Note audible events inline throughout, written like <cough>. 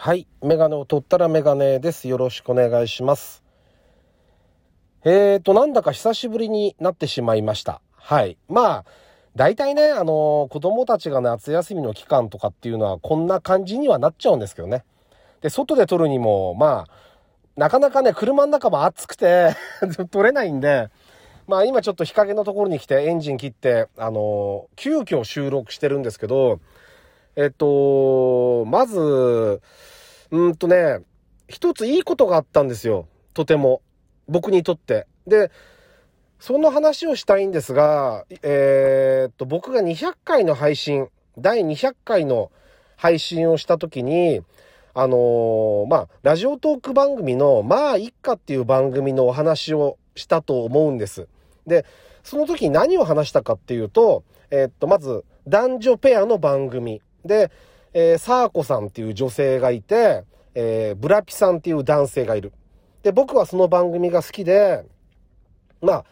はい。メガネを取ったらメガネです。よろしくお願いします。えーと、なんだか久しぶりになってしまいました。はい。まあ、大体ね、あの子供たちが夏休みの期間とかっていうのはこんな感じにはなっちゃうんですけどね。で、外で撮るにも、まあ、なかなかね、車の中も暑くて <laughs> 撮れないんで、まあ今ちょっと日陰のところに来てエンジン切って、あの急遽収録してるんですけど、えっと、まず、うんとね、一ついいことがあったんですよ。とても。僕にとって。で、その話をしたいんですが、えーっと、僕が200回の配信、第200回の配信をした時に、あのーまあ、ラジオトーク番組の、まあ、一家っていう番組のお話をしたと思うんです。で、その時に何を話したかっていうと、えーっと、まず、男女ペアの番組。で、えー、サーコさんっていう女性がいて、えー、ブラピさんっていう男性がいる。で、僕はその番組が好きで、まあ、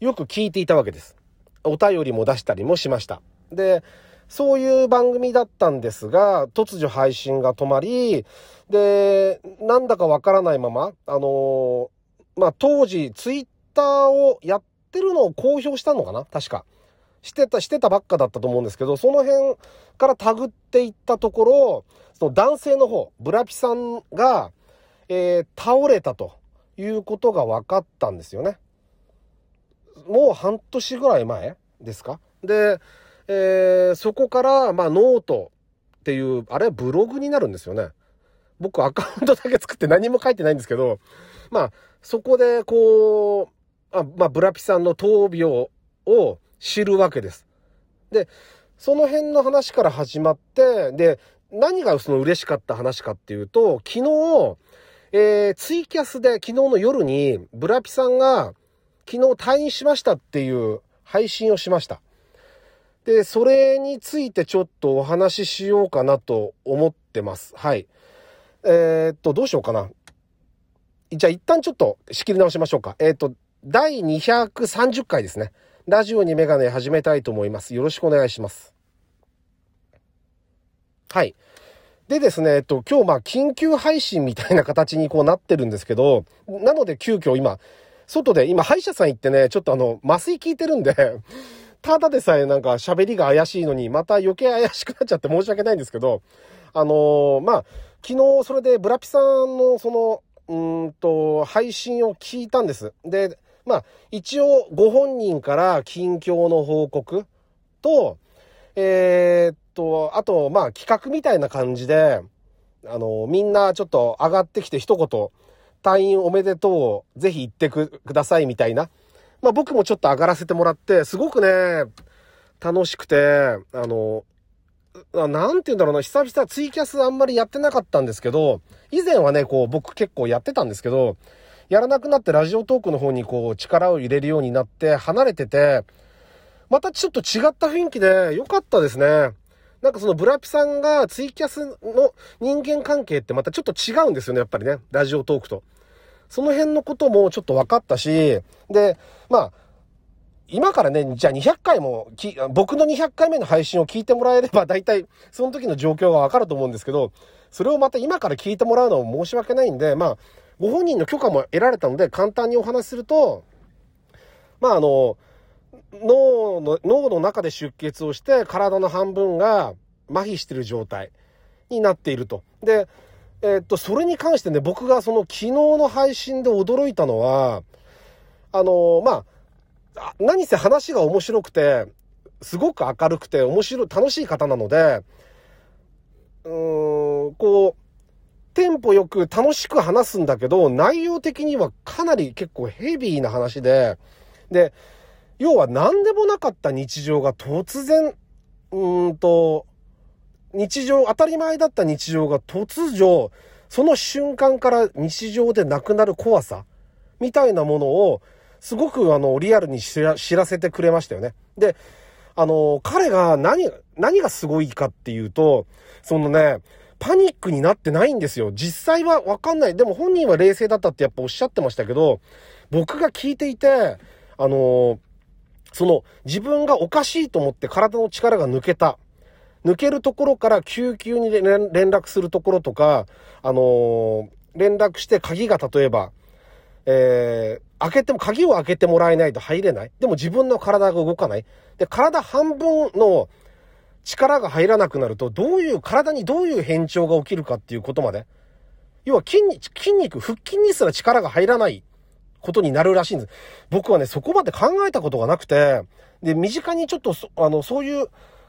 よく聞いていたわけです。お便りも出したりもしました。で、そういう番組だったんですが、突如配信が止まり、で、なんだかわからないまま、あのーまあ、当時、ツイッターをやってるのを公表したのかな確か。してた、してたばっかだったと思うんですけど、その辺からタグっていったところ、その男性の方、ブラピさんが、えー倒れたということが分かったんですよね。もう半年ぐらい前ですか？で、えーそこから、まあ、ノートっていう、あれは、ブログになるんですよね。僕アカウントだけ作って何も書いてないんですけど、まあ、そこで、こう、あまあ、ブラピさんの闘病を知るわけです。で、その辺の話から始まって、で、何がその嬉しかった話かっていうと、昨日、えーツイキャスで昨日の夜に、ブラピさんが、昨日退院しましたっていう配信をしました。で、それについてちょっとお話ししようかなと思ってます。はい。えーっと、どうしようかな。じゃあ一旦ちょっと仕切り直しましょうか。えーっと、第230回ですね。ラジオにメガネ始めたいと思います。よろしくお願いします。はい。でですね、えっと、今日まあ緊急配信みたいな形にこうなってるんですけど、なので急遽今、外で今歯医者さん行ってね、ちょっとあの、麻酔効いてるんで、<laughs> ただでさえなんか喋りが怪しいのに、また余計怪しくなっちゃって申し訳ないんですけど、あのーまあ、昨日それでブラピさんのその、うんと、配信を聞いたんです。で、まあ、一応ご本人から近況の報告と、えーっと、あと、まあ、企画みたいな感じで、あの、みんなちょっと上がってきて一言、退院おめでとうぜひ言ってくださいみたいな。まあ僕もちょっと上がらせてもらって、すごくね、楽しくて、あの、あなんて言うんだろうな、久々ツイキャスあんまりやってなかったんですけど、以前はね、こう僕結構やってたんですけど、やらなくなってラジオトークの方にこう力を入れるようになって離れてて、またちょっと違った雰囲気で良かったですね。なんかそのブラピさんがツイキャスの人間関係ってまたちょっと違うんですよね、やっぱりね。ラジオトークと。その辺のこともちょっと分かったし、で、まあ、今からね、じゃあ200回も、僕の200回目の配信を聞いてもらえれば、大体その時の状況が分かると思うんですけど、それをまた今から聞いてもらうのも申し訳ないんで、まあ、ご本人の許可も得られたので、簡単にお話しすると、まああの、脳の、脳の中で出血をして、体の半分が麻痺している状態になっていると。で、えっと、それに関してね、僕がその昨日の配信で驚いたのは、あのま、あ何せ話が面白くて、すごく明るくて面白い、楽しい方なので、うーん、こう、テンポよく楽しく話すんだけど、内容的にはかなり結構ヘビーな話で、で、要は何でもなかった日常が突然、うんと、日常、当たり前だった日常が突如、その瞬間から日常でなくなる怖さみたいなものを、すごくあの、リアルに知ら知らせてくれましたよね。で、あの、彼が何、何がすごいかっていうと、そのね、パニックになってないんですよ。実際はわかんない。でも本人は冷静だったってやっぱおっしゃってましたけど、僕が聞いていて、あの、その自分がおかしいと思って体の力が抜けた。抜けるところから救急に連絡するところとか、あのー、連絡して鍵が例えば、えー、開けても、鍵を開けてもらえないと入れない。でも自分の体が動かない。で、体半分の力が入らなくなると、どういう、体にどういう変調が起きるかっていうことまで。要は筋肉、筋肉、腹筋にすら力が入らないことになるらしいんです。僕はね、そこまで考えたことがなくて、で、身近にちょっと、あの、そういう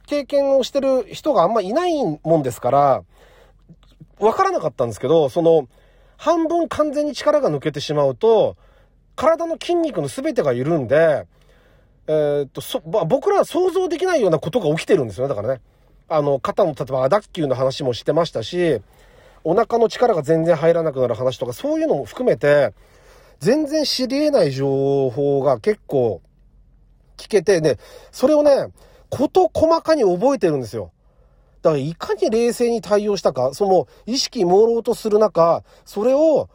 経験をしてる人があんまいないもんですから、わからなかったんですけど、その、半分完全に力が抜けてしまうと、体の筋肉の全てが緩んで、えー、っと、そ、まあ、僕らは想像できないようなことが起きてるんですよね、だからね。あの、肩の、例えば、アダッキューの話もしてましたし、お腹の力が全然入らなくなる話とか、そういうのも含めて、全然知り得ない情報が結構聞けて、ね、それをね、こと細かに覚えてるんですよ。だからいかに冷静に対応したか、その意識朦朧とする中、それを、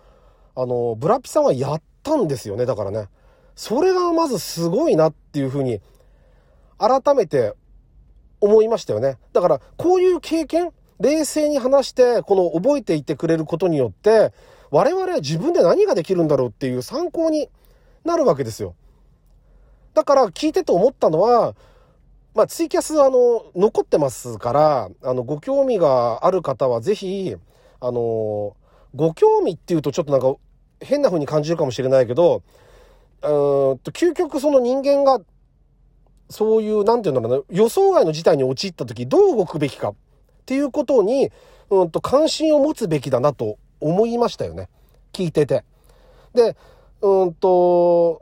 あの、ブラピさんはやったんですよね、だからね。それがまずすごいなっていうふうに、改めて思いましたよね。だから、こういう経験、冷静に話して、この覚えていてくれることによって、我々は自分で何ができるんだろうっていう参考になるわけですよ。だから聞いてて思ったのは、まあ、ツイキャス、あの、残ってますから、あの、ご興味がある方はぜひ、あの、ご興味っていうとちょっとなんか変な風に感じるかもしれないけど、と、究極その人間が、そういう、なんていうんだろうな、予想外の事態に陥った時どう動くべきかっていうことに、うんと、関心を持つべきだなと思いましたよね。聞いてて。で、うんと、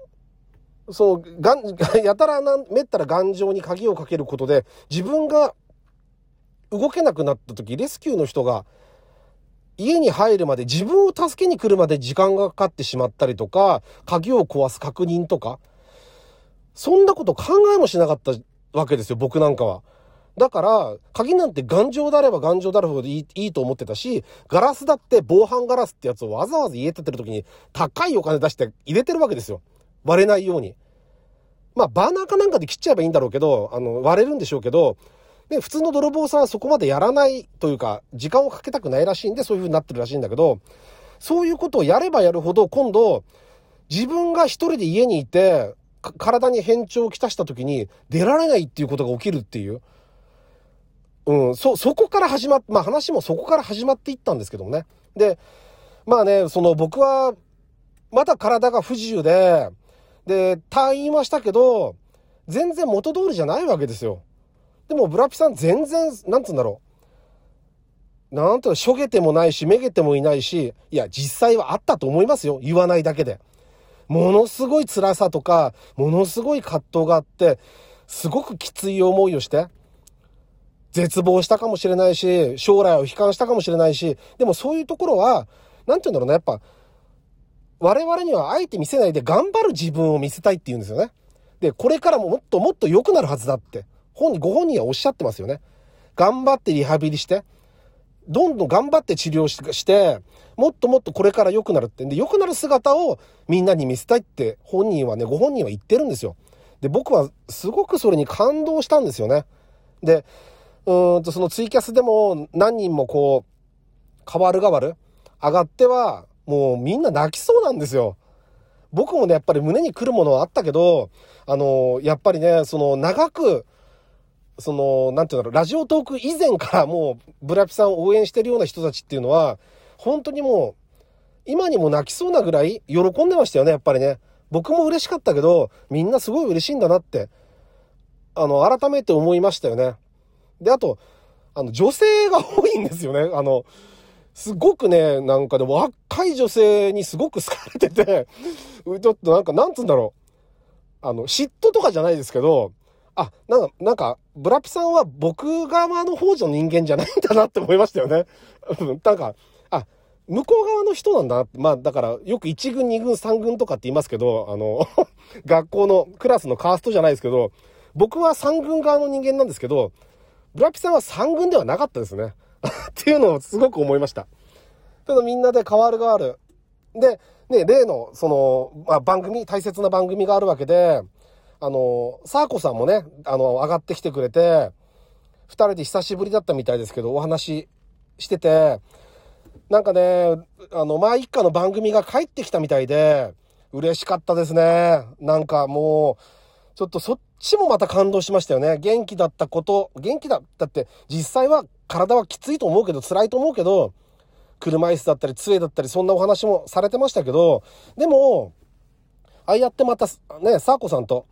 そう、がん、<laughs> やたらな、めったら頑丈に鍵をかけることで、自分が動けなくなった時、レスキューの人が家に入るまで、自分を助けに来るまで時間がかかってしまったりとか、鍵を壊す確認とか、そんなこと考えもしなかったわけですよ、僕なんかは。だから、鍵なんて頑丈であれば頑丈であるほどいいいいと思ってたし、ガラスだって防犯ガラスってやつをわざわざ家建てる時に高いお金出して入れてるわけですよ。割れないように。まあ、バーナーかなんかで切っちゃえばいいんだろうけど、あの、割れるんでしょうけど、で、普通の泥棒さんはそこまでやらないというか、時間をかけたくないらしいんで、そういう風になってるらしいんだけど、そういうことをやればやるほど、今度、自分が一人で家にいて、体に変調をきたした時に出られないっていうことが起きるっていう。うん、そ、そこから始まっ、まあ話もそこから始まっていったんですけどもね。で、まあね、その僕は、まだ体が不自由で、で、退院はしたけど、全然元通りじゃないわけですよ。でも、ブラピさん全然、なんつうんだろう。なんと、しょげてもないし、めげてもいないし、いや、実際はあったと思いますよ。言わないだけで。ものすごい辛さとか、ものすごい葛藤があって、すごくきつい思いをして、絶望したかもしれないし、将来を悲観したかもしれないし、でもそういうところは、なんて言うんだろうな、やっぱ、我々にはあえて見せないで頑張る自分を見せたいって言うんですよね。で、これからももっともっと良くなるはずだって、本人、ご本人はおっしゃってますよね。頑張ってリハビリして、どんどん頑張って治療して、もっともっとこれから良くなるってん。で、良くなる姿をみんなに見せたいって本人はね、ご本人は言ってるんですよ。で、僕はすごくそれに感動したんですよね。で、うんと、そのツイキャスでも何人もこう、変わる変わる上がっては、もうみんな泣きそうなんですよ。僕もね、やっぱり胸に来るものはあったけど、あの、やっぱりね、その長く、その、なんていうんだろう、ラジオトーク以前からもう、ブラピさんを応援してるような人たちっていうのは、本当にもう、今にも泣きそうなぐらい喜んでましたよね、やっぱりね。僕も嬉しかったけど、みんなすごい嬉しいんだなって、あの、改めて思いましたよね。で、あと、あの、女性が多いんですよね。あの、すごくね、なんかでも若い女性にすごく好かれてて、ちょっとなんか、なんつうんだろう。あの、嫉妬とかじゃないですけど、あ、なんか、なんか、ブラピさんは僕側の方の人間じゃないんだなって思いましたよね。なんか、あ、向こう側の人なんだな。まあ、だから、よく1軍、2軍、3軍とかって言いますけど、あの <laughs> 学校のクラスのカーストじゃないですけど、僕は3軍側の人間なんですけど、ブラピさんは3軍ではなかったですね。<laughs> っていうのをすごく思いました。ただみんなで変わる変わる。で、ね、例の、その、まあ、番組、大切な番組があるわけで、あの、サーコさんもね、あの、上がってきてくれて、二人で久しぶりだったみたいですけど、お話ししてて、なんかね、あの、まあ一家の番組が帰ってきたみたいで、嬉しかったですね。なんかもう、ちょっとそっちもまた感動しましたよね。元気だったこと、元気だったって、実際は体はきついと思うけど、辛いと思うけど、車椅子だったり、杖だったり、そんなお話もされてましたけど、でも、ああやってまた、ね、サーコさんと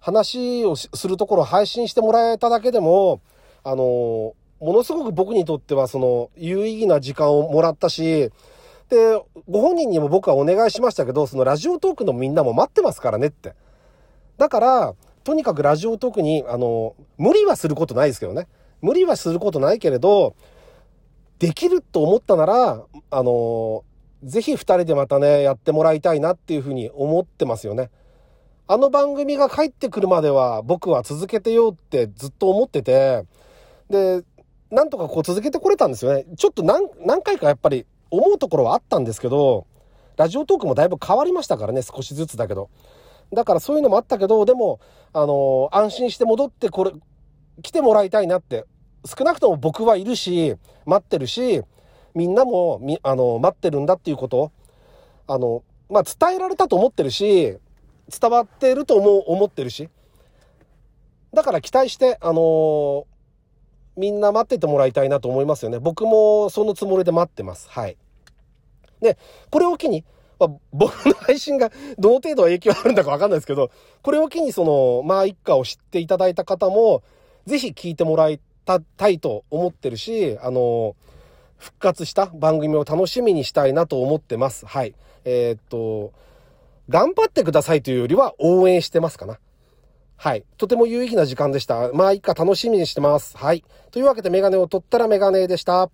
話をするところを配信してもらえただけでも、あの、ものすごく僕にとっては、その、有意義な時間をもらったし、で、ご本人にも僕はお願いしましたけど、そのラジオトークのみんなも待ってますからねって。だから、とにかくラジオトークに、あの、無理はすることないですけどね。無理はすることないけれど、できると思ったなら、あの、ぜひ二人でまたね、やってもらいたいなっていうふうに思ってますよね。あの番組が帰ってくるまでは僕は続けてようってずっと思ってて、で、なんとかこう続けてこれたんですよね。ちょっと何、何回かやっぱり思うところはあったんですけど、ラジオトークもだいぶ変わりましたからね、少しずつだけど。だからそういうのもあったけど、でも、あのー、安心して戻ってこれ、来てもらいたいなって、少なくとも僕はいるし、待ってるし、みんなも、み、あのー、待ってるんだっていうこと、あの、まあ、伝えられたと思ってるし、伝わってると思う、思ってるし。だから期待して、あのー、みんな待っててもらいたいなと思いますよね。僕もそのつもりで待ってます。はい。で、これを機に、まあ、僕の配信が <laughs> どの程度影響あるんだかわかんないですけど、これを機にその、まあ一家を知っていただいた方も、ぜひ聞いてもらいたいと思ってるし、あの、復活した番組を楽しみにしたいなと思ってます。はい。えー、っと、頑張ってくださいというよりは応援してますかな。はい。とても有意義な時間でした。まあ、いっか楽しみにしてます。はい。というわけでメガネを取ったらメガネでした。